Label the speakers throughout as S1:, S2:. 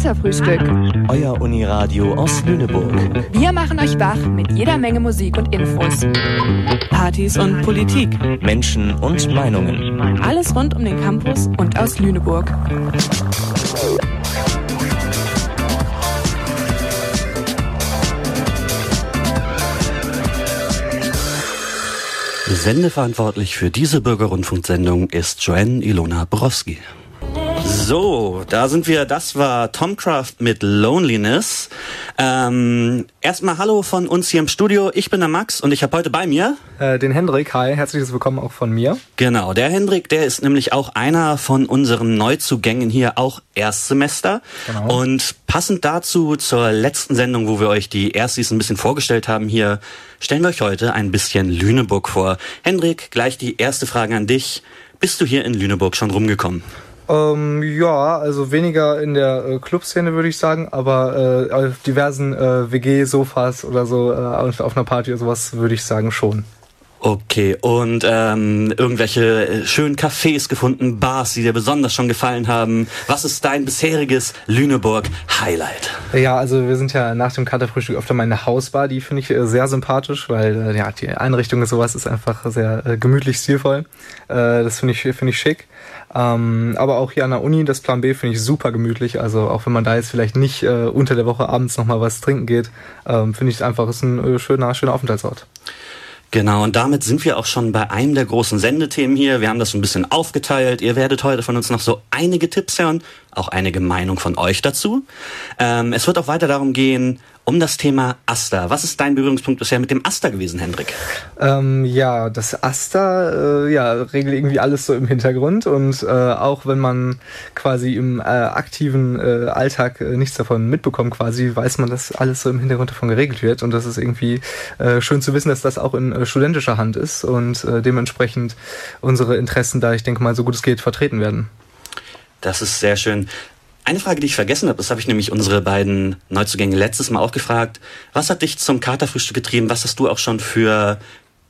S1: Katerfrühstück.
S2: Euer Uniradio aus Lüneburg.
S1: Wir machen euch wach mit jeder Menge Musik und Infos.
S3: Partys und Politik.
S2: Menschen und Meinungen.
S1: Alles rund um den Campus und aus Lüneburg.
S4: Sendeverantwortlich für diese Bürgerrundfunksendung ist Joanne Ilona Borowski. So, da sind wir. Das war Tomcraft mit Loneliness. Ähm, erstmal Hallo von uns hier im Studio. Ich bin der Max und ich habe heute bei mir
S5: äh, den Hendrik. Hi, herzliches Willkommen auch von mir.
S4: Genau, der Hendrik, der ist nämlich auch einer von unseren Neuzugängen hier, auch Erstsemester. Genau. Und passend dazu zur letzten Sendung, wo wir euch die Erstis ein bisschen vorgestellt haben hier, stellen wir euch heute ein bisschen Lüneburg vor. Hendrik, gleich die erste Frage an dich. Bist du hier in Lüneburg schon rumgekommen?
S5: Ähm, ja, also weniger in der äh, Clubszene würde ich sagen, aber äh, auf diversen äh, WG-Sofas oder so äh, auf einer Party oder sowas würde ich sagen schon.
S4: Okay, und ähm, irgendwelche äh, schönen Cafés gefunden, Bars, die dir besonders schon gefallen haben. Was ist dein bisheriges Lüneburg-Highlight?
S5: Ja, also wir sind ja nach dem Katerfrühstück öfter mal in der Hausbar, die finde ich äh, sehr sympathisch, weil äh, ja die Einrichtung und sowas ist einfach sehr äh, gemütlich stilvoll. Äh, das finde ich finde ich schick. Ähm, aber auch hier an der Uni, das Plan B finde ich super gemütlich. Also auch wenn man da jetzt vielleicht nicht äh, unter der Woche abends nochmal was trinken geht, ähm, finde ich einfach, ist ein schöner, schöner Aufenthaltsort.
S4: Genau, und damit sind wir auch schon bei einem der großen Sendethemen hier. Wir haben das ein bisschen aufgeteilt. Ihr werdet heute von uns noch so einige Tipps hören, auch einige Meinung von euch dazu. Ähm, es wird auch weiter darum gehen, um das Thema Aster. Was ist dein Berührungspunkt bisher mit dem Aster gewesen, Hendrik?
S5: Ähm, ja, das Aster äh, ja, regelt irgendwie alles so im Hintergrund und äh, auch wenn man quasi im äh, aktiven äh, Alltag äh, nichts davon mitbekommt, quasi weiß man, dass alles so im Hintergrund davon geregelt wird und das ist irgendwie äh, schön zu wissen, dass das auch in studentischer Hand ist und dementsprechend unsere Interessen da, ich denke mal, so gut es geht, vertreten werden.
S4: Das ist sehr schön. Eine Frage, die ich vergessen habe, das habe ich nämlich unsere beiden Neuzugänge letztes Mal auch gefragt. Was hat dich zum Katerfrühstück getrieben? Was hast du auch schon für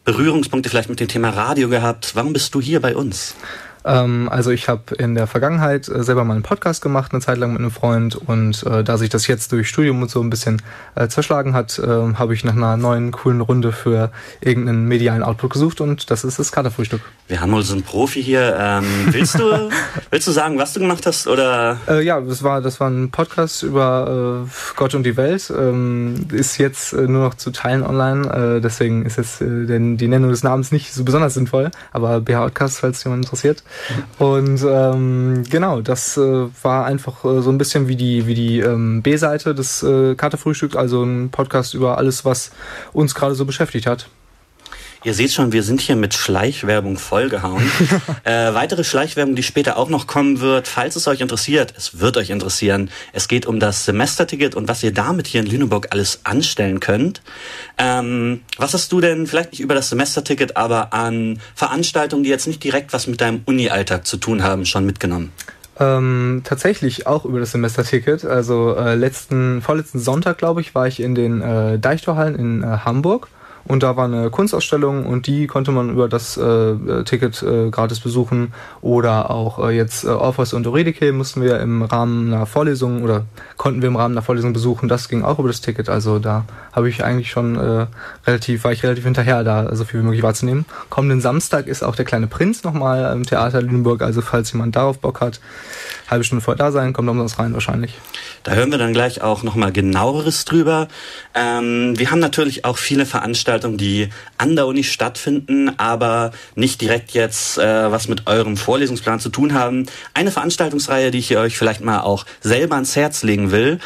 S4: Berührungspunkte vielleicht mit dem Thema Radio gehabt? Warum bist du hier bei uns?
S5: Ähm, also ich habe in der Vergangenheit äh, selber mal einen Podcast gemacht, eine Zeit lang mit einem Freund und äh, da sich das jetzt durch Studium und so ein bisschen äh, zerschlagen hat, äh, habe ich nach einer neuen coolen Runde für irgendeinen medialen Output gesucht und das ist das Katerfrühstück.
S4: Wir haben wohl so einen Profi hier. Ähm, willst du willst du sagen, was du gemacht hast oder?
S5: Äh, ja, das war das war ein Podcast über äh, Gott und die Welt. Ähm, ist jetzt nur noch zu teilen online, deswegen ist jetzt denn die Nennung des Namens nicht so besonders sinnvoll, aber BH Podcast, falls jemand interessiert. Und ähm, genau, das äh, war einfach äh, so ein bisschen wie die, wie die ähm, B-Seite des äh, Katerfrühstücks, also ein Podcast über alles, was uns gerade so beschäftigt hat.
S4: Ihr seht schon, wir sind hier mit Schleichwerbung vollgehauen. äh, weitere Schleichwerbung, die später auch noch kommen wird, falls es euch interessiert, es wird euch interessieren. Es geht um das Semesterticket und was ihr damit hier in Lüneburg alles anstellen könnt. Ähm, was hast du denn, vielleicht nicht über das Semesterticket, aber an Veranstaltungen, die jetzt nicht direkt was mit deinem Uni-Alltag zu tun haben, schon mitgenommen?
S5: Ähm, tatsächlich auch über das Semesterticket. Also äh, letzten, vorletzten Sonntag, glaube ich, war ich in den äh, Deichtorhallen in äh, Hamburg und da war eine Kunstausstellung und die konnte man über das äh, Ticket äh, gratis besuchen. Oder auch äh, jetzt äh, Orpheus und Eurydice mussten wir im Rahmen einer Vorlesung oder konnten wir im Rahmen einer Vorlesung besuchen. Das ging auch über das Ticket. Also da habe ich eigentlich schon äh, relativ, war ich relativ hinterher, da so viel wie möglich wahrzunehmen. Kommenden Samstag ist auch der kleine Prinz nochmal im Theater Lüneburg. Also falls jemand darauf Bock hat, halbe Stunde vorher da sein, kommt umsonst rein wahrscheinlich.
S4: Da hören wir dann gleich auch nochmal genaueres drüber. Ähm, wir haben natürlich auch viele Veranstaltungen, die an der Uni stattfinden, aber nicht direkt jetzt äh, was mit eurem Vorlesungsplan zu tun haben. Eine Veranstaltungsreihe, die ich euch vielleicht mal auch selber ans Herz legen will,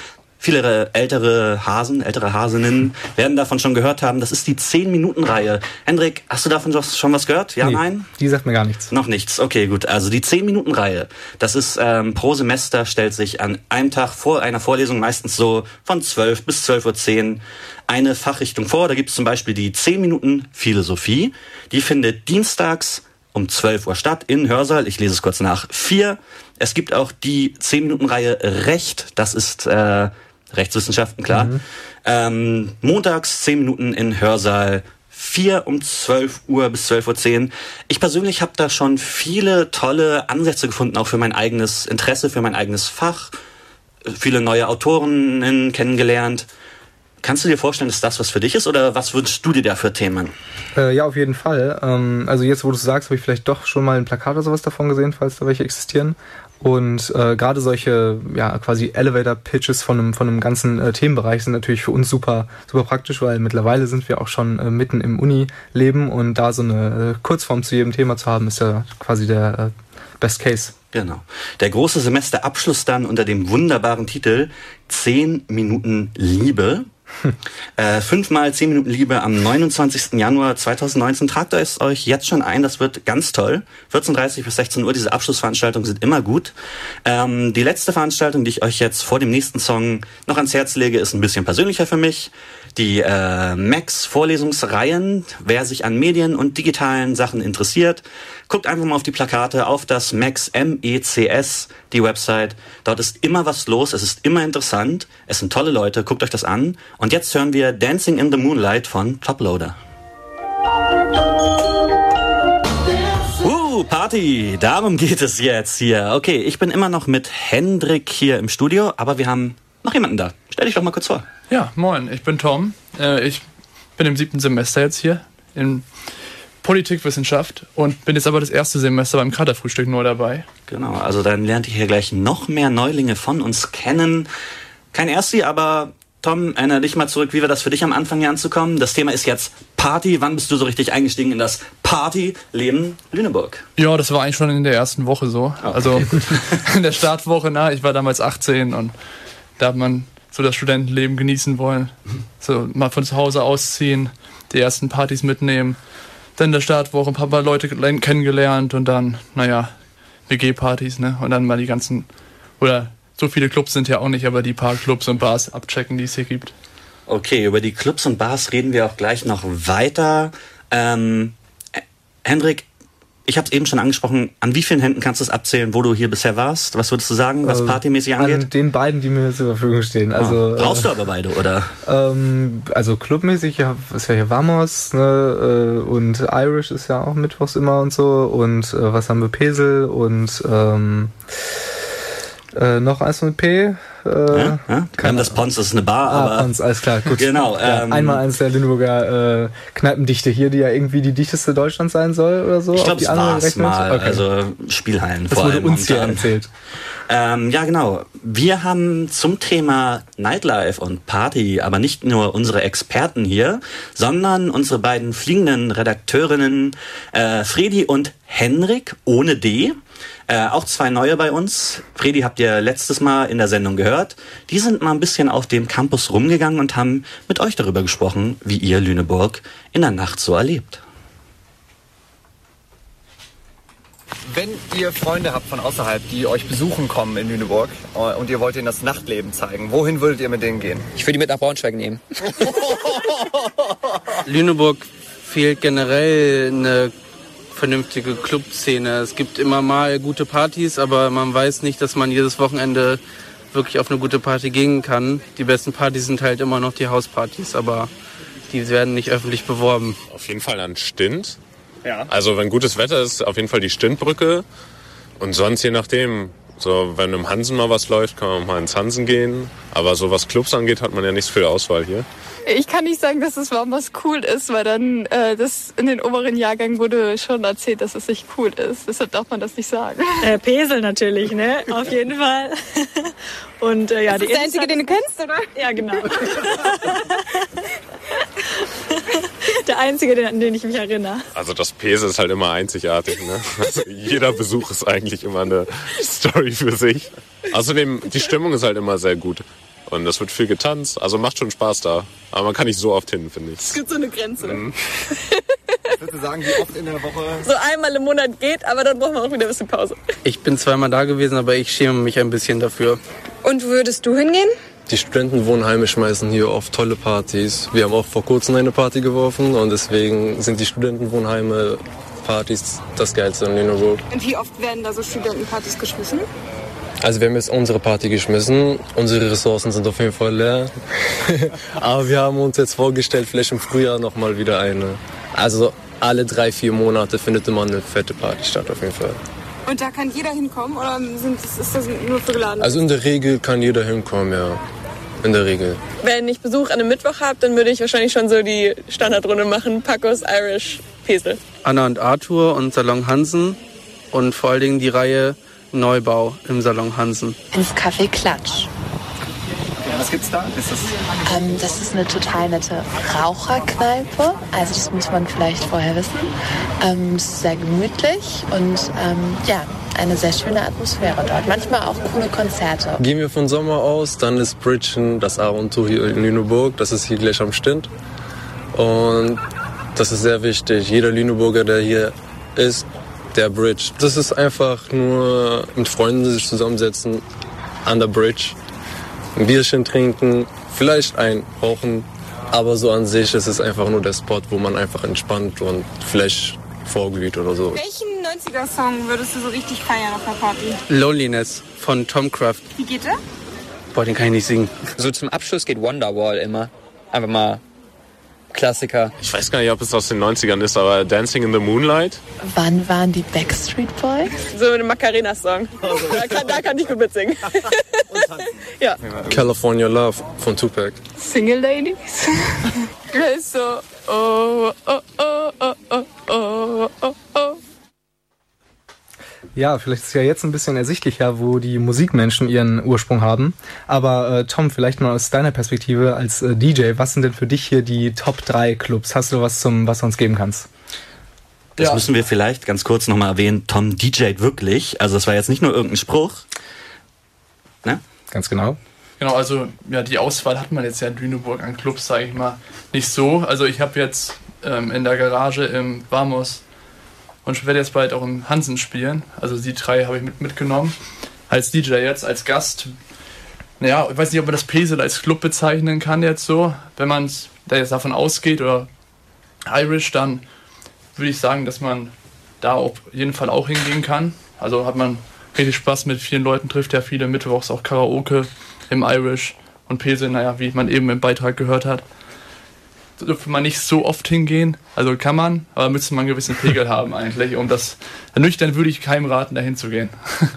S4: Viele ältere Hasen, ältere Hasinnen werden davon schon gehört haben. Das ist die 10-Minuten-Reihe. Hendrik, hast du davon schon was gehört? Ja, nee, nein?
S5: Die sagt mir gar nichts.
S4: Noch nichts. Okay, gut. Also die 10-Minuten-Reihe. Das ist ähm, pro Semester stellt sich an einem Tag vor einer Vorlesung meistens so von 12 bis 12.10 Uhr eine Fachrichtung vor. Da gibt es zum Beispiel die 10 Minuten Philosophie. Die findet dienstags um 12 Uhr statt in Hörsaal. Ich lese es kurz nach. 4. Es gibt auch die 10-Minuten-Reihe Recht. Das ist äh, Rechtswissenschaften, klar. Mhm. Ähm, montags 10 Minuten in Hörsaal 4 um 12 Uhr bis 12.10 Uhr. Ich persönlich habe da schon viele tolle Ansätze gefunden, auch für mein eigenes Interesse, für mein eigenes Fach. viele neue Autorinnen kennengelernt. Kannst du dir vorstellen, dass das was für dich ist oder was wünschst du dir da für Themen?
S5: Äh, ja, auf jeden Fall. Ähm, also jetzt, wo du es sagst, habe ich vielleicht doch schon mal ein Plakat oder sowas davon gesehen, falls da welche existieren. Und äh, gerade solche ja quasi Elevator Pitches von einem von einem ganzen äh, Themenbereich sind natürlich für uns super super praktisch, weil mittlerweile sind wir auch schon äh, mitten im Uni-Leben und da so eine äh, Kurzform zu jedem Thema zu haben, ist ja quasi der äh, Best Case.
S4: Genau. Der große Semesterabschluss dann unter dem wunderbaren Titel 10 Minuten Liebe äh, fünfmal zehn Minuten Liebe am 29. Januar 2019. Tragt es euch jetzt schon ein, das wird ganz toll. 14.30 bis 16 Uhr, diese Abschlussveranstaltungen sind immer gut. Ähm, die letzte Veranstaltung, die ich euch jetzt vor dem nächsten Song noch ans Herz lege, ist ein bisschen persönlicher für mich die äh, Max-Vorlesungsreihen. Wer sich an Medien und digitalen Sachen interessiert, guckt einfach mal auf die Plakate, auf das Max M-E-C-S, die Website. Dort ist immer was los, es ist immer interessant, es sind tolle Leute, guckt euch das an. Und jetzt hören wir Dancing in the Moonlight von Toploader. Uh, Party, darum geht es jetzt hier. Okay, ich bin immer noch mit Hendrik hier im Studio, aber wir haben noch jemanden da. Stell dich doch mal kurz vor.
S6: Ja, moin, ich bin Tom. Äh, ich bin im siebten Semester jetzt hier in Politikwissenschaft und bin jetzt aber das erste Semester beim Kaderfrühstück nur dabei.
S4: Genau, also dann lernt ihr hier gleich noch mehr Neulinge von uns kennen. Kein Ersti, aber Tom, erinnere dich mal zurück, wie war das für dich am Anfang hier anzukommen? Das Thema ist jetzt Party. Wann bist du so richtig eingestiegen in das Partyleben Lüneburg?
S6: Ja, das war eigentlich schon in der ersten Woche so. Okay. Also in der Startwoche, na, ich war damals 18 und da hat man so das Studentenleben genießen wollen. So mal von zu Hause ausziehen, die ersten Partys mitnehmen, dann in der Startwoche ein paar Leute kennengelernt und dann, naja, WG-Partys, ne? Und dann mal die ganzen, oder so viele Clubs sind ja auch nicht, aber die paar Clubs und Bars abchecken, die es hier gibt.
S4: Okay, über die Clubs und Bars reden wir auch gleich noch weiter. Ähm, Hendrik, ich habe es eben schon angesprochen, an wie vielen Händen kannst du es abzählen, wo du hier bisher warst? Was würdest du sagen, was äh, partymäßig angeht?
S5: An den beiden, die mir zur Verfügung stehen. Ah, also,
S4: oh, brauchst äh, du aber beide, oder?
S5: Ähm, also clubmäßig ja, ist ja hier Vamos ne, äh, und Irish ist ja auch mittwochs immer und so. Und äh, was haben wir? Pesel und ähm, äh, noch eins mit P.
S4: Äh, ja, haben das Pons, das ist eine Bar,
S5: ah,
S4: aber.
S5: Pons, alles klar, gut.
S4: genau.
S5: Ja, ähm, einmal eins der Lüneburger äh, Kneipendichte hier, die ja irgendwie die dichteste Deutschlands sein soll oder so.
S4: Ich glaube, es war's mal. Okay. Also Spielhallen
S5: das
S4: vor
S5: wurde
S4: allem.
S5: uns hier erzählt.
S4: Ähm, ja, genau. Wir haben zum Thema Nightlife und Party aber nicht nur unsere Experten hier, sondern unsere beiden fliegenden Redakteurinnen äh, Fredi und Henrik ohne D. Äh, auch zwei neue bei uns. Fredi habt ihr letztes Mal in der Sendung gehört. Die sind mal ein bisschen auf dem Campus rumgegangen und haben mit euch darüber gesprochen, wie ihr Lüneburg in der Nacht so erlebt.
S7: Wenn ihr Freunde habt von außerhalb, die euch besuchen kommen in Lüneburg äh, und ihr wollt ihnen das Nachtleben zeigen, wohin würdet ihr mit denen gehen?
S8: Ich würde die mit nach Braunschweig nehmen.
S9: Lüneburg fehlt generell eine vernünftige Clubszene. Es gibt immer mal gute Partys, aber man weiß nicht, dass man jedes Wochenende wirklich auf eine gute Party gehen kann. Die besten Partys sind halt immer noch die Hauspartys, aber die werden nicht öffentlich beworben.
S10: Auf jeden Fall an Stint.
S7: Ja.
S10: Also wenn gutes Wetter ist, auf jeden Fall die Stintbrücke. Und sonst je nachdem, so wenn im Hansen mal was läuft, kann man mal ins Hansen gehen. Aber so was Clubs angeht, hat man ja nicht so viel Auswahl hier.
S11: Ich kann nicht sagen, dass es was cool ist, weil dann äh, das in den oberen Jahrgängen wurde schon erzählt, dass es nicht cool ist. Deshalb darf man das nicht sagen.
S12: Äh, Pesel natürlich, ne? Auf jeden Fall. Und äh, ja,
S11: das
S12: die
S11: ist der einzige, den du kennst, oder?
S12: Ja, genau. der einzige, an den ich mich erinnere.
S10: Also das Pesel ist halt immer einzigartig, ne? Also jeder Besuch ist eigentlich immer eine Story für sich. Außerdem, die Stimmung ist halt immer sehr gut. Und es wird viel getanzt, also macht schon Spaß da. Aber man kann nicht so oft hin, finde ich.
S11: Es gibt so eine Grenze. Mhm.
S7: Ich würde sagen, wie oft in der Woche?
S11: So einmal im Monat geht, aber dann brauchen wir auch wieder ein bisschen Pause.
S9: Ich bin zweimal da gewesen, aber ich schäme mich ein bisschen dafür.
S11: Und würdest du hingehen?
S13: Die Studentenwohnheime schmeißen hier oft tolle Partys. Wir haben auch vor kurzem eine Party geworfen und deswegen sind die Studentenwohnheime Partys das Geilste in Lüneburg.
S11: Und wie oft werden da so Studentenpartys geschmissen?
S13: Also wir haben jetzt unsere Party geschmissen. Unsere Ressourcen sind auf jeden Fall leer. Aber wir haben uns jetzt vorgestellt, vielleicht im Frühjahr noch mal wieder eine. Also alle drei, vier Monate findet immer eine fette Party statt auf jeden Fall.
S8: Und da kann jeder hinkommen oder sind, ist das nur für geladen?
S13: Also in der Regel kann jeder hinkommen, ja. In der Regel.
S8: Wenn ich Besuch an einem Mittwoch habe, dann würde ich wahrscheinlich schon so die Standardrunde machen. Pacos, Irish, Pesel.
S9: Anna und Arthur und Salon Hansen und vor allen Dingen die Reihe Neubau im Salon Hansen.
S14: Ins Café Klatsch.
S7: Ja, was gibt's da? Ist das
S14: Ähm, das ist eine total nette Raucherkneipe. Also das muss man vielleicht vorher wissen. Ähm, es ist sehr gemütlich und ähm, ja, eine sehr schöne Atmosphäre dort. Manchmal auch coole Konzerte.
S13: Gehen wir von Sommer aus, dann ist Bridgen das Abenteuer hier in Lüneburg. Das ist hier gleich am Stint. Und das ist sehr wichtig. Jeder Lüneburger, der hier ist, der Bridge. Das ist einfach nur mit Freunden sich zusammensetzen an der Bridge, ein Bierchen trinken, vielleicht ein rauchen. Aber so an sich ist es einfach nur der Spot, wo man einfach entspannt und vielleicht vorglüht oder so.
S8: Welchen 90er-Song würdest du so richtig feiern auf einer Party?
S9: Loneliness von Tom Craft.
S8: Wie geht der?
S9: Boah, den kann ich nicht singen.
S15: So zum Abschluss geht Wonderwall immer. Einfach mal Klassiker.
S10: Ich weiß gar nicht, ob es aus den 90ern ist, aber Dancing in the Moonlight.
S14: Wann waren die Backstreet Boys?
S8: So ein Macarena-Song. Da, kann, da kann ich gut mitsingen. ja.
S13: California Love von Tupac.
S11: Single Ladies. so, oh, oh, oh, oh, oh, oh, oh, oh.
S5: Ja, vielleicht ist ja jetzt ein bisschen ersichtlicher, wo die Musikmenschen ihren Ursprung haben. Aber äh, Tom, vielleicht mal aus deiner Perspektive als äh, DJ, was sind denn für dich hier die Top 3 Clubs? Hast du was zum, was du uns geben kannst?
S4: Das müssen wir vielleicht ganz kurz nochmal erwähnen. Tom DJt wirklich. Also das war jetzt nicht nur irgendein Spruch. Ne?
S5: Ganz genau.
S6: Genau, also ja, die Auswahl hat man jetzt ja in Lüneburg an Clubs, sage ich mal, nicht so. Also ich habe jetzt ähm, in der Garage im Vamos und ich werde jetzt bald auch im Hansen spielen. Also die drei habe ich mit, mitgenommen. Als DJ jetzt, als Gast. Naja, ich weiß nicht, ob man das Pesel als Club bezeichnen kann jetzt so. Wenn man da jetzt davon ausgeht oder Irish, dann würde ich sagen, dass man da auf jeden Fall auch hingehen kann. Also hat man richtig Spaß mit vielen Leuten, trifft ja viele Mittwochs auch Karaoke im Irish und Pesel, naja, wie man eben im Beitrag gehört hat dürfte man nicht so oft hingehen. Also kann man, aber müsste man einen gewissen Pegel haben eigentlich. Um das nüchtern würde ich keinem raten, dahin zu gehen.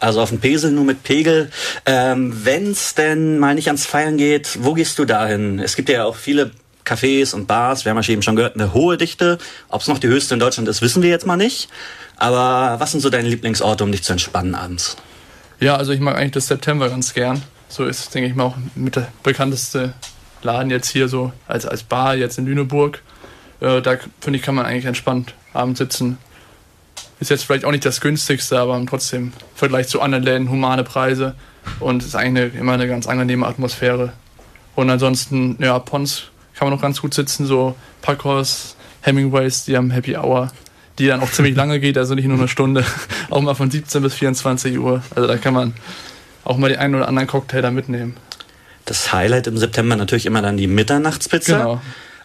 S4: Also auf dem Pesel nur mit Pegel. Ähm, Wenn es denn mal nicht ans Feiern geht, wo gehst du dahin? Es gibt ja auch viele Cafés und Bars. Wir haben ja eben schon gehört, eine hohe Dichte. Ob es noch die höchste in Deutschland ist, wissen wir jetzt mal nicht. Aber was sind so deine Lieblingsorte, um dich zu entspannen abends?
S6: Ja, also ich mag eigentlich das September ganz gern. So ist, denke ich mal, auch mit der bekannteste Laden jetzt hier so als, als Bar jetzt in Lüneburg. Äh, da finde ich, kann man eigentlich entspannt abends sitzen. Ist jetzt vielleicht auch nicht das günstigste, aber trotzdem im Vergleich zu anderen Läden humane Preise und ist eigentlich eine, immer eine ganz angenehme Atmosphäre. Und ansonsten, ja, Pons kann man noch ganz gut sitzen, so Packhorst, Hemingways, die haben Happy Hour, die dann auch ziemlich lange geht, also nicht nur eine Stunde, auch mal von 17 bis 24 Uhr. Also da kann man auch mal den einen oder anderen Cocktail da mitnehmen
S4: das Highlight im September natürlich immer dann die Mitternachtspizza.
S6: Genau.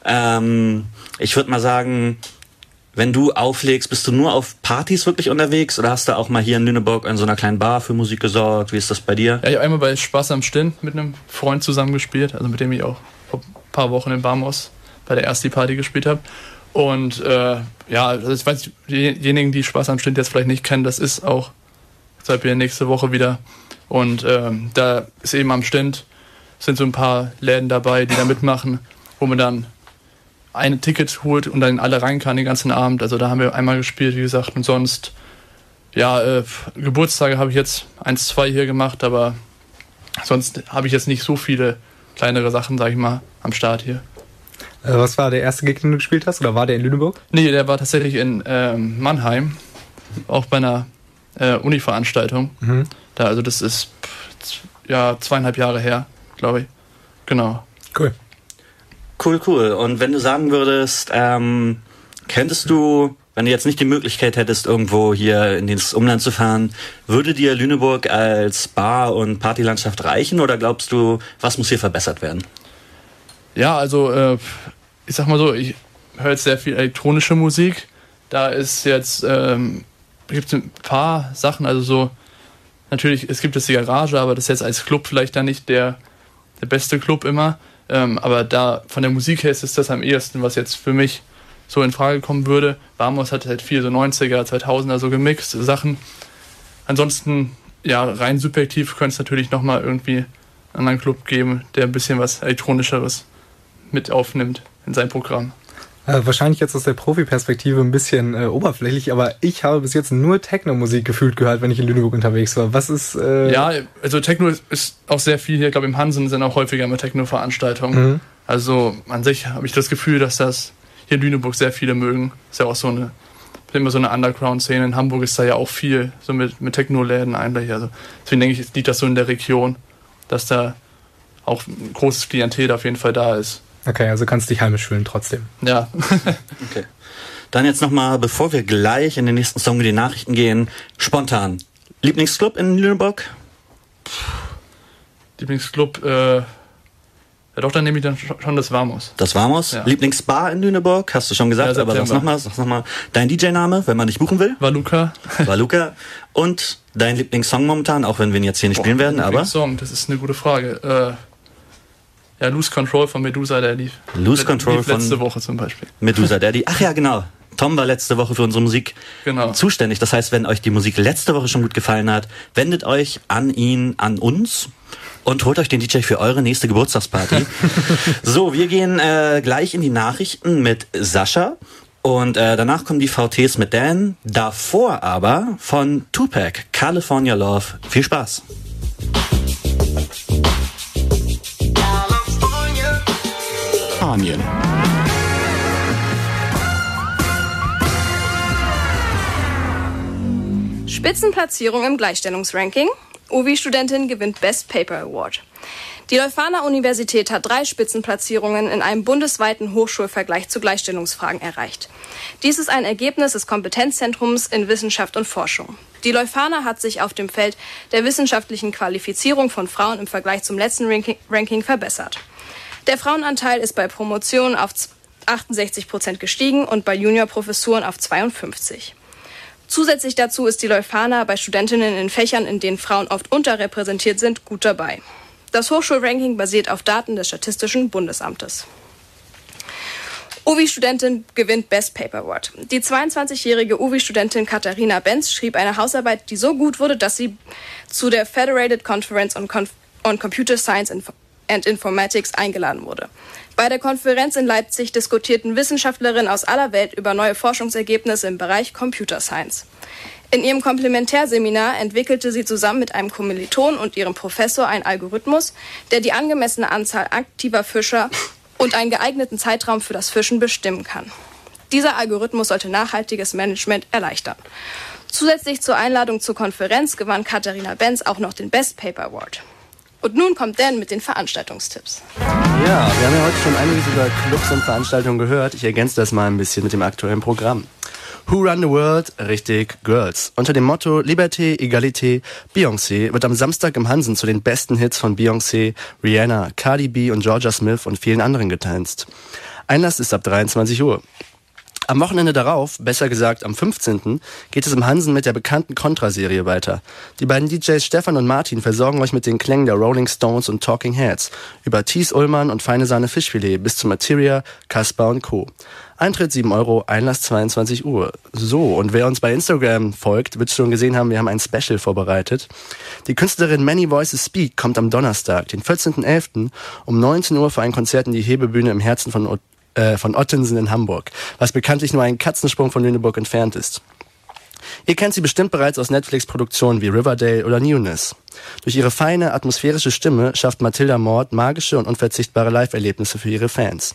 S4: Ähm, ich würde mal sagen, wenn du auflegst, bist du nur auf Partys wirklich unterwegs oder hast du auch mal hier in Lüneburg in so einer kleinen Bar für Musik gesorgt? Wie ist das bei dir?
S6: Ja, ich habe einmal bei Spaß am Stinn mit einem Freund zusammen gespielt, also mit dem ich auch vor ein paar Wochen in Barmos bei der ersten Party gespielt habe. Und äh, ja, also ich weiß, diejenigen, die Spaß am Stinn jetzt vielleicht nicht kennen, das ist auch seit wir nächste Woche wieder. Und ähm, da ist eben am Stint sind so ein paar Läden dabei, die da mitmachen, wo man dann ein Ticket holt und dann alle rein kann den ganzen Abend. Also da haben wir einmal gespielt, wie gesagt, und sonst, ja, äh, Geburtstage habe ich jetzt eins, zwei hier gemacht, aber sonst habe ich jetzt nicht so viele kleinere Sachen, sage ich mal, am Start hier.
S5: Äh, was war der erste Gig, den du gespielt hast? Oder war der in Lüneburg?
S6: Nee, der war tatsächlich in ähm, Mannheim, auch bei einer äh, Uni-Veranstaltung. Mhm. Da, also das ist ja zweieinhalb Jahre her glaube ich. Genau.
S5: Cool.
S4: Cool, cool. Und wenn du sagen würdest, ähm, könntest du, wenn du jetzt nicht die Möglichkeit hättest, irgendwo hier in das Umland zu fahren, würde dir Lüneburg als Bar- und Partylandschaft reichen oder glaubst du, was muss hier verbessert werden?
S6: Ja, also äh, ich sag mal so, ich höre jetzt sehr viel elektronische Musik. Da ist jetzt, ähm, gibt es ein paar Sachen, also so, natürlich, es gibt jetzt die Garage, aber das ist jetzt als Club vielleicht dann nicht der der beste Club immer. Ähm, aber da von der Musik her ist es das am ehesten, was jetzt für mich so in Frage kommen würde. Vamos hat halt viel so 90er, 2000er so gemixt Sachen. Ansonsten, ja, rein subjektiv könnte es natürlich nochmal irgendwie einen anderen Club geben, der ein bisschen was elektronischeres mit aufnimmt in sein Programm.
S5: Äh, wahrscheinlich jetzt aus der Profi-Perspektive ein bisschen äh, oberflächlich, aber ich habe bis jetzt nur Techno-Musik gefühlt gehört, wenn ich in Lüneburg unterwegs war. Was ist. Äh
S6: ja, also Techno ist auch sehr viel hier. Ich glaube, im Hansen sind auch häufiger immer Techno-Veranstaltungen. Mhm. Also an sich habe ich das Gefühl, dass das hier in Lüneburg sehr viele mögen. Ist ja auch so eine, immer so eine Underground-Szene. In Hamburg ist da ja auch viel so mit, mit Techno-Läden eigentlich. Also deswegen denke ich, liegt das so in der Region, dass da auch ein großes Klientel auf jeden Fall da ist.
S5: Okay, also kannst dich heimisch fühlen trotzdem.
S6: Ja.
S4: okay. Dann jetzt nochmal, bevor wir gleich in den nächsten Song in die Nachrichten gehen, spontan. Lieblingsclub in Lüneburg?
S6: Lieblingsclub, äh, ja doch, dann nehme ich dann schon das Vamos.
S4: Das Vamos? Ja. Lieblingsbar in Lüneburg, hast du schon gesagt, ja, aber sag nochmal, sag nochmal dein DJ-Name, wenn man dich buchen will.
S6: Valuka.
S4: Valuka. Und dein Lieblingssong momentan, auch wenn wir ihn jetzt hier nicht Boah, spielen werden, aber.
S6: Lieblingssong, das ist eine gute Frage. Äh, ja, Lose Control von Medusa Daddy.
S4: Lose Control lief
S6: von letzte Woche zum Beispiel.
S4: Medusa Daddy. Ach ja, genau. Tom war letzte Woche für unsere Musik genau. zuständig. Das heißt, wenn euch die Musik letzte Woche schon gut gefallen hat, wendet euch an ihn, an uns und holt euch den DJ für eure nächste Geburtstagsparty. so, wir gehen äh, gleich in die Nachrichten mit Sascha. Und äh, danach kommen die VTs mit Dan. Davor aber von Tupac, California Love. Viel Spaß.
S16: Spanien.
S17: Spitzenplatzierung im Gleichstellungsranking. UWI-Studentin gewinnt Best Paper Award. Die Leuphana Universität hat drei Spitzenplatzierungen in einem bundesweiten Hochschulvergleich zu Gleichstellungsfragen erreicht. Dies ist ein Ergebnis des Kompetenzzentrums in Wissenschaft und Forschung. Die Leuphana hat sich auf dem Feld der wissenschaftlichen Qualifizierung von Frauen im Vergleich zum letzten Ranking verbessert. Der Frauenanteil ist bei Promotionen auf 68 Prozent gestiegen und bei Juniorprofessuren auf 52. Zusätzlich dazu ist die Leuphana bei Studentinnen in Fächern, in denen Frauen oft unterrepräsentiert sind, gut dabei. Das Hochschulranking basiert auf Daten des Statistischen Bundesamtes. UWI-Studentin gewinnt Best Paper Award. Die 22-jährige UWI-Studentin Katharina Benz schrieb eine Hausarbeit, die so gut wurde, dass sie zu der Federated Conference on, Conf on Computer Science and Informatics eingeladen wurde. Bei der Konferenz in Leipzig diskutierten Wissenschaftlerinnen aus aller Welt über neue Forschungsergebnisse im Bereich Computer Science. In ihrem Komplementärseminar entwickelte sie zusammen mit einem Kommiliton und ihrem Professor einen Algorithmus, der die angemessene Anzahl aktiver Fischer und einen geeigneten Zeitraum für das Fischen bestimmen kann. Dieser Algorithmus sollte nachhaltiges Management erleichtern. Zusätzlich zur Einladung zur Konferenz gewann Katharina Benz auch noch den Best Paper Award. Und nun kommt Dan mit den Veranstaltungstipps.
S18: Ja, wir haben ja heute schon einiges über Clubs und Veranstaltungen gehört. Ich ergänze das mal ein bisschen mit dem aktuellen Programm. Who Run the World? Richtig, Girls. Unter dem Motto Liberté, Egalité, Beyoncé wird am Samstag im Hansen zu den besten Hits von Beyoncé, Rihanna, Cardi B und Georgia Smith und vielen anderen getanzt. Einlass ist ab 23 Uhr. Am Wochenende darauf, besser gesagt am 15., geht es im Hansen mit der bekannten Contra-Serie weiter. Die beiden DJs Stefan und Martin versorgen euch mit den Klängen der Rolling Stones und Talking Heads, über Thies Ullmann und Feine Sahne Fischfilet bis zu Materia, Kaspar und Co. Eintritt 7 Euro, Einlass 22 Uhr. So, und wer uns bei Instagram folgt, wird schon gesehen haben, wir haben ein Special vorbereitet. Die Künstlerin Many Voices Speak kommt am Donnerstag, den 14.11. um 19 Uhr für ein Konzert in die Hebebühne im Herzen von äh, von Ottensen in Hamburg, was bekanntlich nur ein Katzensprung von Lüneburg entfernt ist. Ihr kennt sie bestimmt bereits aus Netflix-Produktionen wie Riverdale oder Newness. Durch ihre feine, atmosphärische Stimme schafft Mathilda Mord magische und unverzichtbare Live-Erlebnisse für ihre Fans.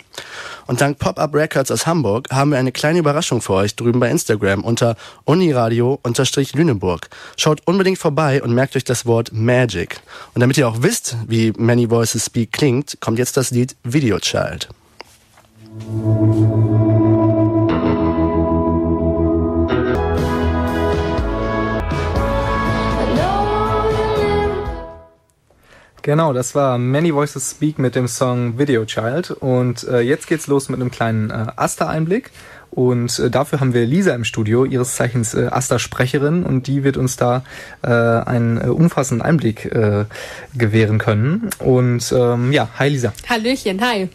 S18: Und dank Pop-Up Records aus Hamburg haben wir eine kleine Überraschung für euch drüben bei Instagram unter uniradio-lüneburg. Schaut unbedingt vorbei und merkt euch das Wort Magic. Und damit ihr auch wisst, wie Many Voices Speak klingt, kommt jetzt das Lied Video Child.
S5: Genau, das war Many Voices Speak mit dem Song Video Child. Und äh, jetzt geht's los mit einem kleinen äh, Asta-Einblick. Und äh, dafür haben wir Lisa im Studio, ihres Zeichens äh, Asta-Sprecherin, und die wird uns da äh, einen äh, umfassenden Einblick äh, gewähren können. Und ähm, ja, hi Lisa.
S19: Hallöchen, hi.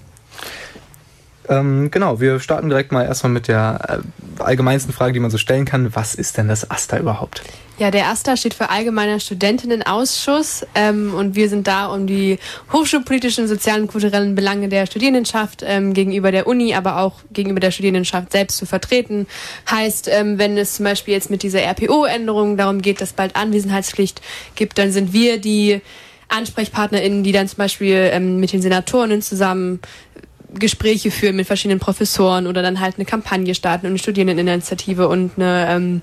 S5: Ähm, genau, wir starten direkt mal erstmal mit der äh, allgemeinsten Frage, die man so stellen kann. Was ist denn das AStA überhaupt?
S19: Ja, der AStA steht für Allgemeiner Studentinnenausschuss ähm, und wir sind da, um die hochschulpolitischen, sozialen und kulturellen Belange der Studierendenschaft ähm, gegenüber der Uni, aber auch gegenüber der Studierendenschaft selbst zu vertreten. Heißt, ähm, wenn es zum Beispiel jetzt mit dieser RPO-Änderung darum geht, dass bald Anwesenheitspflicht gibt, dann sind wir die AnsprechpartnerInnen, die dann zum Beispiel ähm, mit den Senatorinnen zusammen Gespräche führen mit verschiedenen Professoren oder dann halt eine Kampagne starten und eine Studierendeninitiative und eine ähm,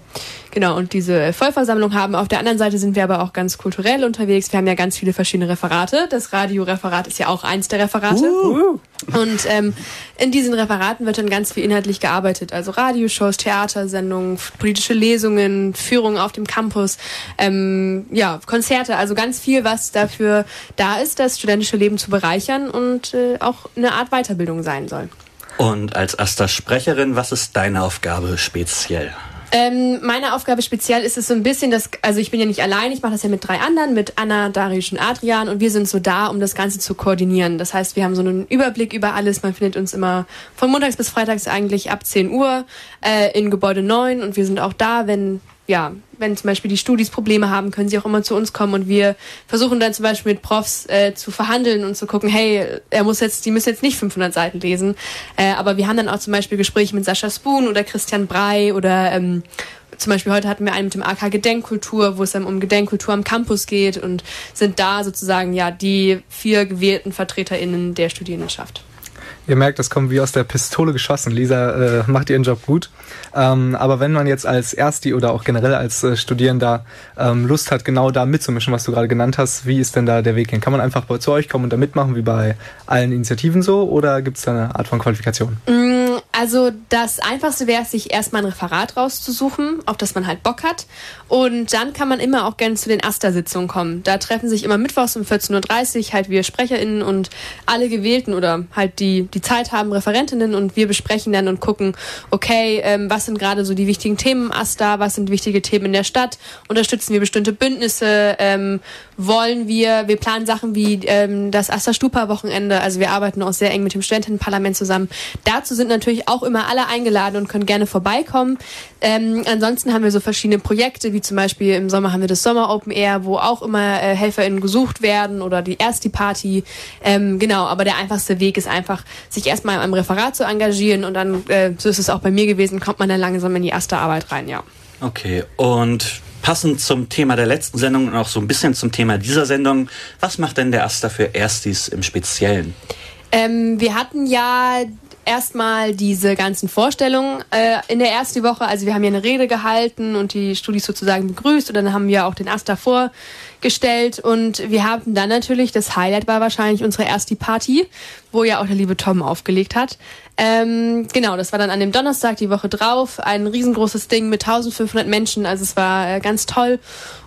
S19: genau und diese Vollversammlung haben. Auf der anderen Seite sind wir aber auch ganz kulturell unterwegs. Wir haben ja ganz viele verschiedene Referate. Das Radioreferat ist ja auch eins der Referate. Uh. Und ähm, in diesen Referaten wird dann ganz viel inhaltlich gearbeitet. Also Radioshows, Theatersendungen, politische Lesungen, Führungen auf dem Campus, ähm, ja, Konzerte, also ganz viel, was dafür da ist, das studentische Leben zu bereichern und äh, auch eine Art Weiterbildung sein soll.
S4: Und als erster Sprecherin, was ist deine Aufgabe speziell?
S19: Ähm, meine Aufgabe speziell ist es so ein bisschen, dass, also ich bin ja nicht allein, ich mache das ja mit drei anderen, mit Anna, Darius und Adrian und wir sind so da, um das Ganze zu koordinieren. Das heißt, wir haben so einen Überblick über alles. Man findet uns immer von montags bis freitags eigentlich ab 10 Uhr äh, in Gebäude 9 und wir sind auch da, wenn ja, wenn zum Beispiel die Studis Probleme haben, können sie auch immer zu uns kommen und wir versuchen dann zum Beispiel mit Profs äh, zu verhandeln und zu gucken, hey, er muss jetzt, die müssen jetzt nicht 500 Seiten lesen, äh, aber wir haben dann auch zum Beispiel Gespräche mit Sascha Spoon oder Christian Brei oder ähm, zum Beispiel heute hatten wir einen mit dem AK Gedenkkultur, wo es dann um Gedenkkultur am Campus geht und sind da sozusagen ja die vier gewählten VertreterInnen der Studierendenschaft.
S5: Ihr merkt, das kommt wie aus der Pistole geschossen. Lisa äh, macht ihren Job gut. Ähm, aber wenn man jetzt als Ersti oder auch generell als äh, Studierender ähm, Lust hat, genau da mitzumischen, was du gerade genannt hast, wie ist denn da der Weg hin? Kann man einfach zu euch kommen und da mitmachen, wie bei allen Initiativen so, oder gibt es da eine Art von Qualifikation?
S19: Mm, also das Einfachste wäre es, sich erstmal ein Referat rauszusuchen, auf das man halt Bock hat. Und dann kann man immer auch gerne zu den AStA-Sitzungen kommen. Da treffen sich immer mittwochs um 14.30 Uhr halt wir SprecherInnen und alle Gewählten oder halt die, die Zeit haben, Referentinnen und wir besprechen dann und gucken, okay, ähm, was sind gerade so die wichtigen Themen AStA, was sind wichtige Themen in der Stadt, unterstützen wir bestimmte Bündnisse, ähm, wollen wir, wir planen Sachen wie ähm, das AStA Stupa Wochenende, also wir arbeiten auch sehr eng mit dem Studentinnenparlament zusammen. Dazu sind natürlich auch immer alle eingeladen und können gerne vorbeikommen. Ähm, ansonsten haben wir so verschiedene Projekte, wie zum Beispiel im Sommer haben wir das Sommer Open Air, wo auch immer äh, HelferInnen gesucht werden oder die erste Party. Ähm, genau, aber der einfachste Weg ist einfach, sich erstmal in einem Referat zu engagieren und dann, äh, so ist es auch bei mir gewesen, kommt man dann langsam in die erste Arbeit rein, ja.
S4: Okay, und passend zum Thema der letzten Sendung und auch so ein bisschen zum Thema dieser Sendung, was macht denn der Asta für Erstis im Speziellen?
S19: Ähm, wir hatten ja erstmal diese ganzen Vorstellungen äh, in der ersten Woche. Also wir haben ja eine Rede gehalten und die Studis sozusagen begrüßt und dann haben wir auch den Asta vorgestellt und wir haben dann natürlich, das Highlight war wahrscheinlich unsere erste Party, wo ja auch der liebe Tom aufgelegt hat. Ähm, genau, das war dann an dem Donnerstag, die Woche drauf, ein riesengroßes Ding mit 1500 Menschen, also es war äh, ganz toll.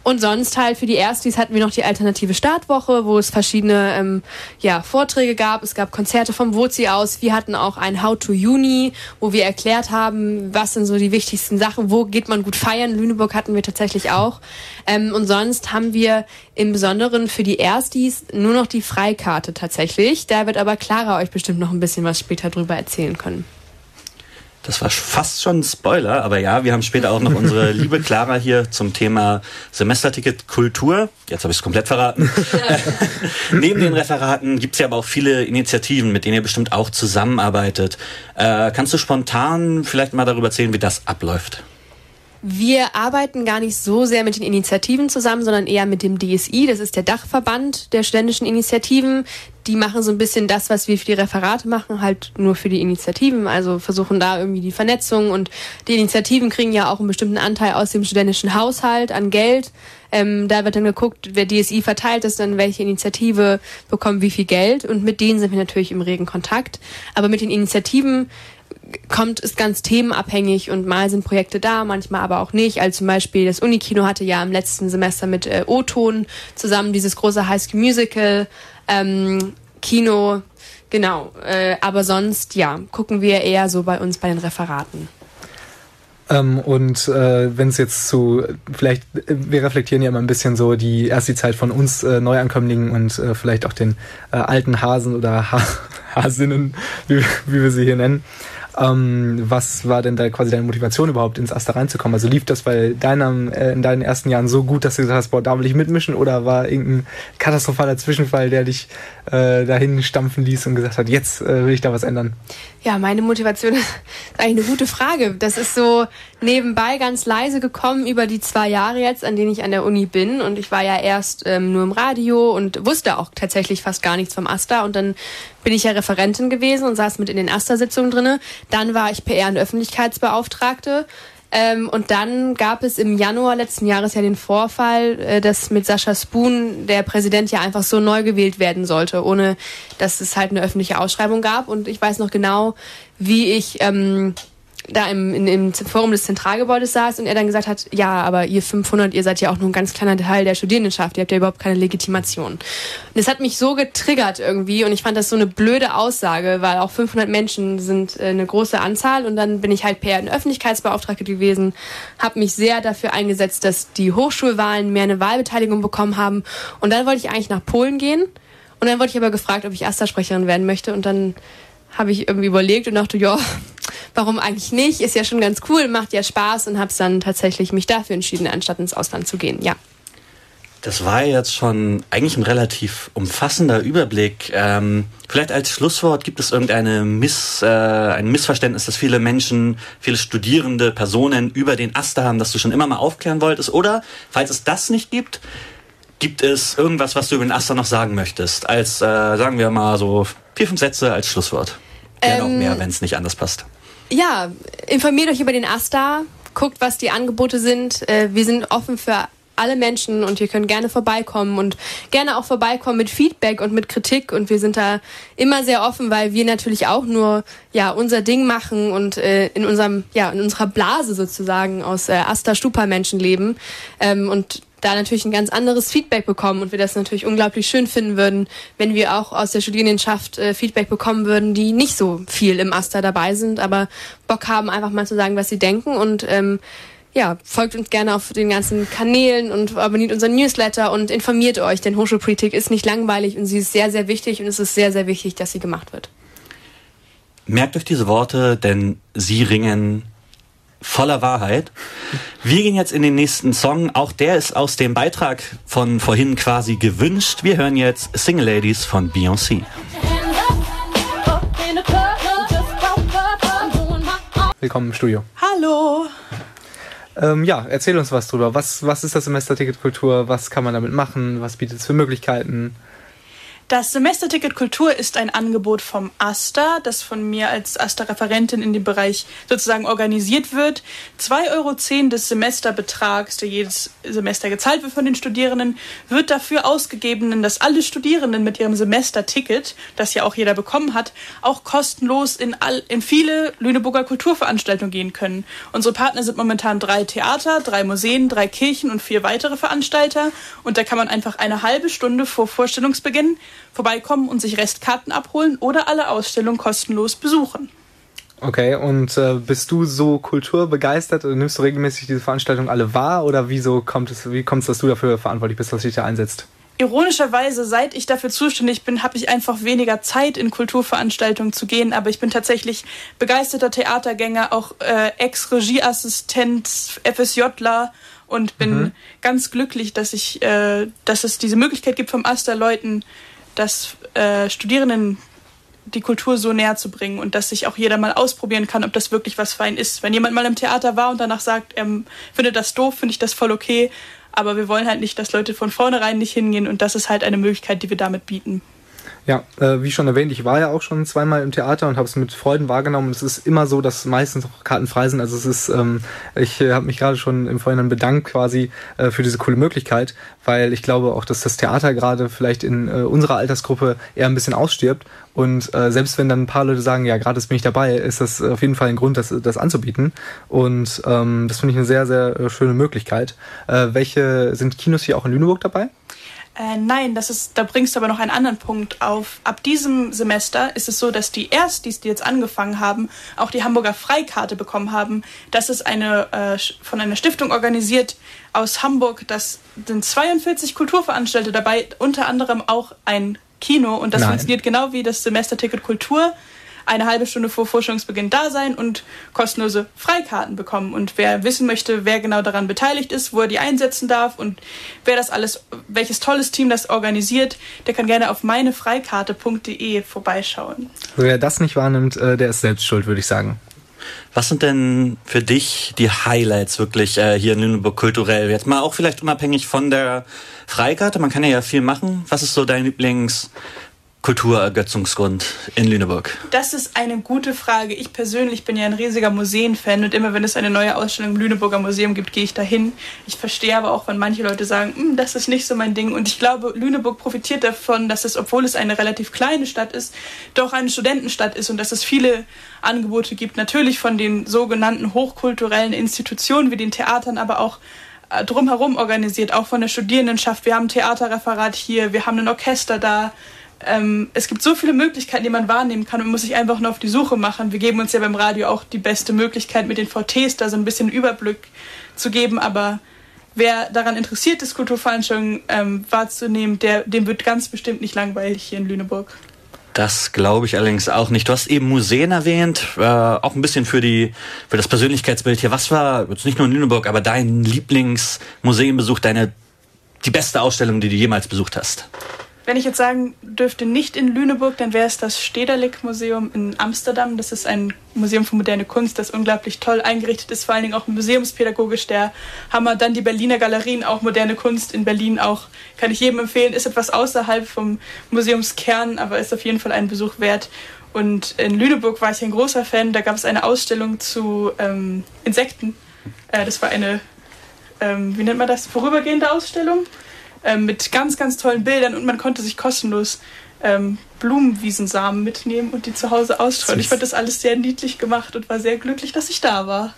S19: Und sonst halt für die Erstis hatten wir noch die alternative Startwoche, wo es verschiedene ähm, ja, Vorträge gab. Es gab Konzerte vom WOZI aus. Wir hatten auch ein How to Uni, wo wir erklärt haben, was sind so die wichtigsten Sachen, wo geht man gut feiern. Lüneburg hatten wir tatsächlich auch. Ähm, und sonst haben wir im Besonderen für die Erstis nur noch die Freikarte tatsächlich. Da wird aber Clara euch bestimmt noch ein bisschen was später drüber erzählen können.
S4: Das war fast schon ein Spoiler, aber ja, wir haben später auch noch unsere liebe Clara hier zum Thema Semesterticket Kultur. Jetzt habe ich es komplett verraten. Neben den Referaten gibt es ja aber auch viele Initiativen, mit denen ihr bestimmt auch zusammenarbeitet. Äh, kannst du spontan vielleicht mal darüber erzählen, wie das abläuft?
S19: Wir arbeiten gar nicht so sehr mit den Initiativen zusammen, sondern eher mit dem DSI. Das ist der Dachverband der studentischen Initiativen. Die machen so ein bisschen das, was wir für die Referate machen, halt nur für die Initiativen. Also versuchen da irgendwie die Vernetzung und die Initiativen kriegen ja auch einen bestimmten Anteil aus dem studentischen Haushalt an Geld. Ähm, da wird dann geguckt, wer DSI verteilt ist, dann welche Initiative bekommt wie viel Geld. Und mit denen sind wir natürlich im regen Kontakt. Aber mit den Initiativen kommt, ist ganz themenabhängig und mal sind Projekte da, manchmal aber auch nicht. Also zum Beispiel das Unikino hatte ja im letzten Semester mit äh, O-Ton zusammen dieses große High School Musical ähm, Kino. Genau, äh, aber sonst, ja, gucken wir eher so bei uns bei den Referaten.
S5: Ähm, und äh, wenn es jetzt zu, vielleicht, wir reflektieren ja immer ein bisschen so die erste Zeit von uns äh, Neuankömmlingen und äh, vielleicht auch den äh, alten Hasen oder ha Hasinnen, wie, wie wir sie hier nennen. Ähm, was war denn da quasi deine Motivation überhaupt ins Aster reinzukommen? Also lief das bei deinem, äh, in deinen ersten Jahren so gut, dass du gesagt hast, boah, da will ich mitmischen oder war irgendein katastrophaler Zwischenfall, der dich äh, dahin stampfen ließ und gesagt hat, jetzt äh, will ich da was ändern?
S19: Ja, meine Motivation ist eigentlich eine gute Frage. Das ist so nebenbei ganz leise gekommen über die zwei Jahre jetzt, an denen ich an der Uni bin. Und ich war ja erst ähm, nur im Radio und wusste auch tatsächlich fast gar nichts vom Asta. Und dann bin ich ja Referentin gewesen und saß mit in den Asta-Sitzungen drinne. Dann war ich PR- und Öffentlichkeitsbeauftragte. Ähm, und dann gab es im Januar letzten Jahres ja den Vorfall, äh, dass mit Sascha Spoon der Präsident ja einfach so neu gewählt werden sollte, ohne dass es halt eine öffentliche Ausschreibung gab. Und ich weiß noch genau, wie ich ähm, da im, in, im Forum des Zentralgebäudes saß und er dann gesagt hat, ja, aber ihr 500, ihr seid ja auch nur ein ganz kleiner Teil der Studierendenschaft, ihr habt ja überhaupt keine Legitimation. Und das hat mich so getriggert irgendwie und ich fand das so eine blöde Aussage, weil auch 500 Menschen sind äh, eine große Anzahl und dann bin ich halt per Öffentlichkeitsbeauftragte gewesen, habe mich sehr dafür eingesetzt, dass die Hochschulwahlen mehr eine Wahlbeteiligung bekommen haben und dann wollte ich eigentlich nach Polen gehen und dann wurde ich aber gefragt, ob ich Asta-Sprecherin werden möchte und dann habe ich irgendwie überlegt und dachte, ja, warum eigentlich nicht? Ist ja schon ganz cool, macht ja Spaß und habe es dann tatsächlich mich dafür entschieden, anstatt ins Ausland zu gehen. Ja.
S4: Das war jetzt schon eigentlich ein relativ umfassender Überblick. Ähm, vielleicht als Schlusswort gibt es irgendeine Miss, äh, ein Missverständnis, dass viele Menschen, viele studierende Personen über den Aster haben, das du schon immer mal aufklären wolltest. Oder falls es das nicht gibt, gibt es irgendwas, was du über den Aster noch sagen möchtest? Als, äh, sagen wir mal so vier, fünf Sätze als Schlusswort. Gerne ähm, auch mehr, wenn es nicht anders passt.
S19: Ja, informiert euch über den Asta, guckt, was die Angebote sind. Äh, wir sind offen für alle Menschen und ihr könnt gerne vorbeikommen und gerne auch vorbeikommen mit Feedback und mit Kritik und wir sind da immer sehr offen, weil wir natürlich auch nur ja unser Ding machen und äh, in unserem ja in unserer Blase sozusagen aus äh, Asta Stupa Menschen leben ähm, und da natürlich ein ganz anderes Feedback bekommen und wir das natürlich unglaublich schön finden würden, wenn wir auch aus der Studierendenschaft äh, Feedback bekommen würden, die nicht so viel im Aster dabei sind, aber Bock haben, einfach mal zu sagen, was sie denken und ähm, ja, folgt uns gerne auf den ganzen Kanälen und abonniert unseren Newsletter und informiert euch, denn Hochschulpolitik ist nicht langweilig und sie ist sehr, sehr wichtig und es ist sehr, sehr wichtig, dass sie gemacht wird.
S4: Merkt euch diese Worte, denn sie ringen voller Wahrheit. Wir gehen jetzt in den nächsten Song. Auch der ist aus dem Beitrag von vorhin quasi gewünscht. Wir hören jetzt Single Ladies von Beyoncé.
S5: Willkommen im Studio.
S20: Hallo.
S5: Ähm, ja, erzähl uns was drüber. Was, was ist das Semesterticket Kultur? Was kann man damit machen? Was bietet es für Möglichkeiten?
S20: Das Semesterticket Kultur ist ein Angebot vom AStA, das von mir als AStA-Referentin in dem Bereich sozusagen organisiert wird. 2,10 Euro des Semesterbetrags, der jedes Semester gezahlt wird von den Studierenden, wird dafür ausgegeben, dass alle Studierenden mit ihrem Semesterticket, das ja auch jeder bekommen hat, auch kostenlos in, all, in viele Lüneburger Kulturveranstaltungen gehen können. Unsere Partner sind momentan drei Theater, drei Museen, drei Kirchen und vier weitere Veranstalter. Und da kann man einfach eine halbe Stunde vor Vorstellungsbeginn vorbeikommen und sich Restkarten abholen oder alle Ausstellungen kostenlos besuchen.
S5: Okay, und äh, bist du so kulturbegeistert oder nimmst du regelmäßig diese Veranstaltungen alle wahr oder wieso kommt es, wie kommt es, dass du dafür verantwortlich bist, dass dich da einsetzt?
S20: Ironischerweise, seit ich dafür zuständig bin, habe ich einfach weniger Zeit, in Kulturveranstaltungen zu gehen. Aber ich bin tatsächlich begeisterter Theatergänger, auch äh, Ex-Regieassistent, FSJler und bin mhm. ganz glücklich, dass ich, äh, dass es diese Möglichkeit gibt, vom Aster Leuten das äh, Studierenden die Kultur so näher zu bringen und dass sich auch jeder mal ausprobieren kann, ob das wirklich was für einen ist. Wenn jemand mal im Theater war und danach sagt, er findet das doof, finde ich das voll okay. Aber wir wollen halt nicht, dass Leute von vornherein nicht hingehen und das ist halt eine Möglichkeit, die wir damit bieten.
S5: Ja, äh, wie schon erwähnt, ich war ja auch schon zweimal im Theater und habe es mit Freuden wahrgenommen. Es ist immer so, dass meistens auch Karten frei sind. Also es ist, ähm, ich äh, habe mich gerade schon im Vorhinein bedankt quasi äh, für diese coole Möglichkeit, weil ich glaube auch, dass das Theater gerade vielleicht in äh, unserer Altersgruppe eher ein bisschen ausstirbt. Und äh, selbst wenn dann ein paar Leute sagen, ja, gratis bin ich dabei, ist das auf jeden Fall ein Grund, das, das anzubieten. Und ähm, das finde ich eine sehr, sehr äh, schöne Möglichkeit. Äh, welche sind Kinos hier auch in Lüneburg dabei?
S20: Äh, nein, das ist, da bringst du aber noch einen anderen Punkt auf. Ab diesem Semester ist es so, dass die Erstis, die jetzt angefangen haben, auch die Hamburger Freikarte bekommen haben. Das ist eine äh, von einer Stiftung organisiert aus Hamburg. Das sind 42 Kulturveranstalter dabei, unter anderem auch ein Kino und das
S5: Nein.
S20: funktioniert genau wie das Semesterticket Kultur. Eine halbe Stunde vor Vorstellungsbeginn da sein und kostenlose Freikarten bekommen. Und wer wissen möchte, wer genau daran beteiligt ist, wo er die einsetzen darf und wer das alles, welches tolles Team das organisiert, der kann gerne auf meinefreikarte.de vorbeischauen.
S5: Wer das nicht wahrnimmt, äh, der ist selbst schuld, würde ich sagen.
S4: Was sind denn für dich die Highlights wirklich äh, hier in Lüneburg kulturell? Jetzt mal auch vielleicht unabhängig von der Freikarte, man kann ja, ja viel machen. Was ist so dein Lieblingskulturergötzungsgrund in Lüneburg?
S20: Das ist eine gute Frage. Ich persönlich bin ja ein riesiger Museenfan und immer wenn es eine neue Ausstellung im Lüneburger Museum gibt, gehe ich dahin. Ich verstehe aber auch, wenn manche Leute sagen, "Hm, das ist nicht so mein Ding. Und ich glaube, Lüneburg profitiert davon, dass es, obwohl es eine relativ kleine Stadt ist, doch eine Studentenstadt ist und dass es viele Angebote gibt. Natürlich von den sogenannten hochkulturellen Institutionen wie den Theatern, aber auch äh, drumherum organisiert, auch von der Studierendenschaft. Wir haben ein Theaterreferat hier, wir haben ein Orchester da. Ähm, es gibt so viele Möglichkeiten, die man wahrnehmen kann man muss sich einfach nur auf die Suche machen. Wir geben uns ja beim Radio auch die beste Möglichkeit, mit den VTs da so ein bisschen Überblick zu geben, aber wer daran interessiert ist, Kulturveranstaltungen ähm, wahrzunehmen, der, dem wird ganz bestimmt nicht langweilig hier in Lüneburg.
S4: Das glaube ich allerdings auch nicht. Du hast eben Museen erwähnt, äh, auch ein bisschen für die für das Persönlichkeitsbild hier. Was war jetzt nicht nur in Lüneburg, aber dein Lieblingsmuseumbesuch, deine die beste Ausstellung, die du jemals besucht hast?
S20: Wenn ich jetzt sagen dürfte, nicht in Lüneburg, dann wäre es das Stedelijk-Museum in Amsterdam. Das ist ein Museum für moderne Kunst, das unglaublich toll eingerichtet ist, vor allen Dingen auch museumspädagogisch der Hammer. Dann die Berliner Galerien, auch moderne Kunst in Berlin auch, kann ich jedem empfehlen. Ist etwas außerhalb vom Museumskern, aber ist auf jeden Fall einen Besuch wert. Und in Lüneburg war ich ein großer Fan. Da gab es eine Ausstellung zu ähm, Insekten. Äh, das war eine, ähm, wie nennt man das, vorübergehende Ausstellung ähm, mit ganz, ganz tollen Bildern und man konnte sich kostenlos ähm, Blumenwiesensamen mitnehmen und die zu Hause ausstreuen. Ich fand das alles sehr niedlich gemacht und war sehr glücklich, dass ich da war.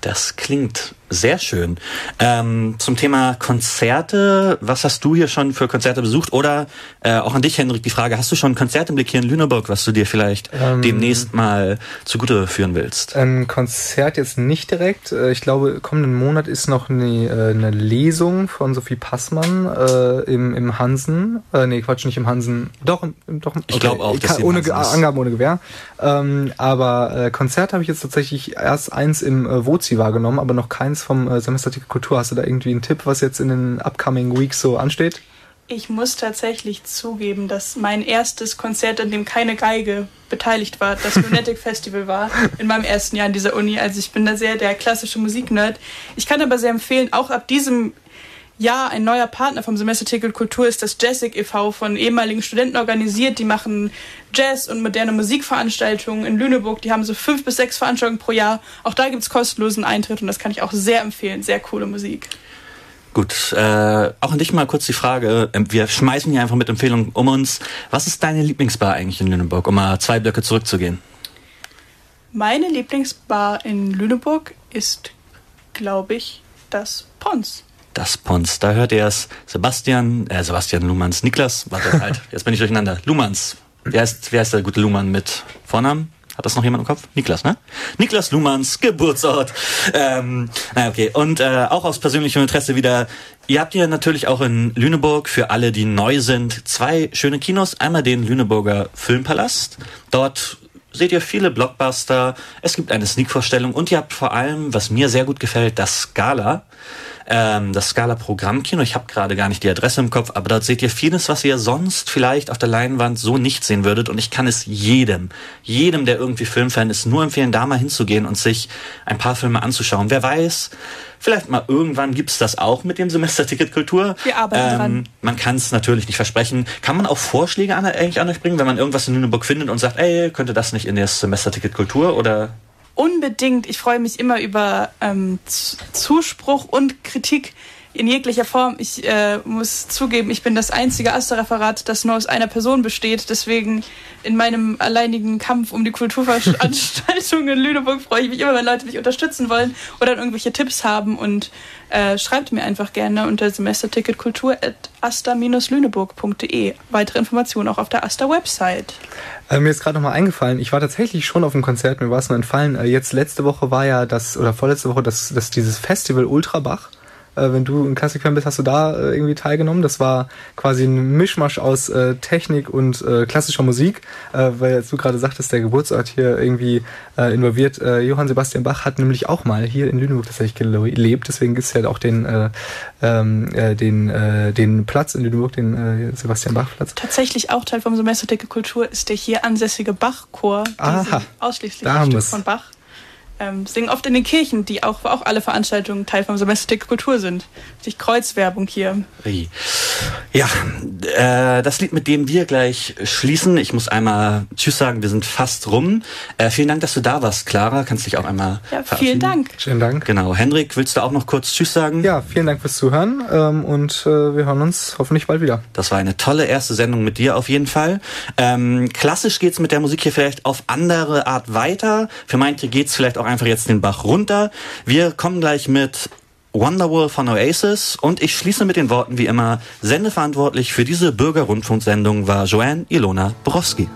S4: Das klingt sehr schön. Ähm, zum Thema Konzerte, was hast du hier schon für Konzerte besucht? Oder äh, auch an dich, Henrik, die Frage, hast du schon ein Konzert im Blick hier in Lüneburg, was du dir vielleicht
S5: Ähm,
S4: demnächst mal zugute führen willst?
S5: Ein Konzert jetzt nicht direkt. Äh, Ich glaube, kommenden Monat ist noch eine, äh, eine Lesung von Sophie Passmann äh, im, im Hansen. Äh, nee, Quatsch, nicht im Hansen. Doch, im, doch.
S4: Ich glaube auch, dass
S5: ohne. Angaben ohne Gewehr. Ähm, aber äh, Konzert habe ich jetzt tatsächlich erst eins im äh, Wozi wahrgenommen, aber noch keins vom äh, Semesterticket Kultur. Hast du da irgendwie einen Tipp, was jetzt in den upcoming Weeks so ansteht?
S20: Ich muss tatsächlich zugeben, dass mein erstes Konzert, an dem keine Geige beteiligt war, das Lunatic Festival war, in meinem ersten Jahr an dieser Uni. Also ich bin da sehr der klassische Musiknerd. Ich kann aber sehr empfehlen, auch ab diesem Jahr ein neuer Partner vom Semesterticket Kultur ist das Jazzic e.V. von ehemaligen Studenten organisiert. Die machen Jazz und moderne Musikveranstaltungen in Lüneburg. Die haben so fünf bis sechs Veranstaltungen pro Jahr. Auch da gibt's kostenlosen Eintritt und das kann ich auch sehr empfehlen. Sehr coole Musik.
S4: Gut, äh, auch an dich mal kurz die Frage. ähm, Wir schmeißen hier einfach mit Empfehlungen um uns. Was ist deine Lieblingsbar eigentlich in Lüneburg, um mal zwei Blöcke zurückzugehen?
S20: Meine Lieblingsbar in Lüneburg ist, glaube ich, das Pons.
S4: Das Pons. Da hört ihr es. Sebastian, äh, Sebastian Lumans, Niklas, warte halt, jetzt bin ich durcheinander. Lumans. Wer ist, wer ist der gute Luhmann mit Vornamen? Hat das noch jemand im Kopf? Niklas, ne? Niklas Luhmanns Geburtsort. Ähm, naja, okay. Und äh, auch aus persönlichem Interesse wieder, ihr habt ja natürlich auch in Lüneburg für alle, die neu sind, zwei schöne Kinos. Einmal den Lüneburger Filmpalast. Dort seht ihr viele Blockbuster. Es gibt eine Sneak-Vorstellung und ihr habt vor allem, was mir sehr gut gefällt, das Scala. Ähm, das Scala Programmkino. Ich habe gerade gar nicht die Adresse im Kopf, aber dort seht ihr vieles, was ihr sonst vielleicht auf der Leinwand so nicht sehen würdet. Und ich kann es jedem, jedem, der irgendwie Filmfan ist, nur empfehlen, da mal hinzugehen und sich ein paar Filme anzuschauen. Wer weiß, vielleicht mal irgendwann gibt's das auch mit dem Semesterticket Kultur.
S20: Wir arbeiten dran.
S4: Ähm, man kann es natürlich nicht versprechen. Kann man auch Vorschläge an, eigentlich an euch bringen, wenn man irgendwas in Lüneburg findet und sagt, ey, könnte das nicht in das Semesterticket Kultur oder
S20: Unbedingt. Ich freue mich immer über ähm, Zuspruch und Kritik in jeglicher Form. Ich äh, muss zugeben, ich bin das einzige Asterreferat, das nur aus einer Person besteht. Deswegen in meinem alleinigen Kampf um die Kulturveranstaltungen in Lüneburg freue ich mich immer, wenn Leute mich unterstützen wollen oder irgendwelche Tipps haben. Und äh, schreibt mir einfach gerne unter semesterticketkultur.asta-lüneburg.de. Weitere Informationen auch auf der Asta-Website.
S5: Äh, mir ist gerade nochmal eingefallen, ich war tatsächlich schon auf einem Konzert, mir war es nur entfallen. Äh, jetzt letzte Woche war ja das, oder vorletzte Woche, das, das dieses Festival Ultrabach. Äh, wenn du ein Klassikfan bist, hast du da äh, irgendwie teilgenommen. Das war quasi ein Mischmasch aus äh, Technik und äh, klassischer Musik, weil du gerade sagtest, der Geburtsort hier irgendwie involviert. Johann Sebastian Bach hat nämlich auch mal hier in Lüneburg tatsächlich gelebt. Deswegen gibt es ja auch den, äh, ähm, äh, den, den Platz in Lüneburg, den Sebastian Bach Platz.
S20: Tatsächlich auch Teil vom Semesterticket Kultur ist der hier ansässige Bachchor. Ausschließlich
S5: da
S20: Stück von Bach. Ähm, singen oft in den Kirchen, die auch, wo auch alle Veranstaltungen Teil vom Semesterticket Kultur sind. Sich Kreuzwerbung hier.
S4: Ja, äh, das Lied, mit dem wir gleich schließen. Ich muss einmal Tschüss sagen, wir sind fast rum. Äh, vielen Dank, dass du da warst, Clara. Kannst dich auch einmal
S20: Ja, vielen Dank.
S5: Schönen Dank.
S4: Genau. Hendrik, willst du auch noch kurz Tschüss sagen?
S5: Ja, vielen Dank fürs Zuhören ähm, und äh, wir hören uns hoffentlich bald wieder.
S4: Das war eine tolle erste Sendung mit dir auf jeden Fall. Ähm, klassisch geht's mit der Musik hier vielleicht auf andere Art weiter. Für manche geht's vielleicht auch einfach jetzt den Bach runter. Wir kommen gleich mit Wonderwall von Oasis und ich schließe mit den Worten wie immer, sendeverantwortlich für diese Bürgerrundfunksendung war Joanne Ilona Borowski.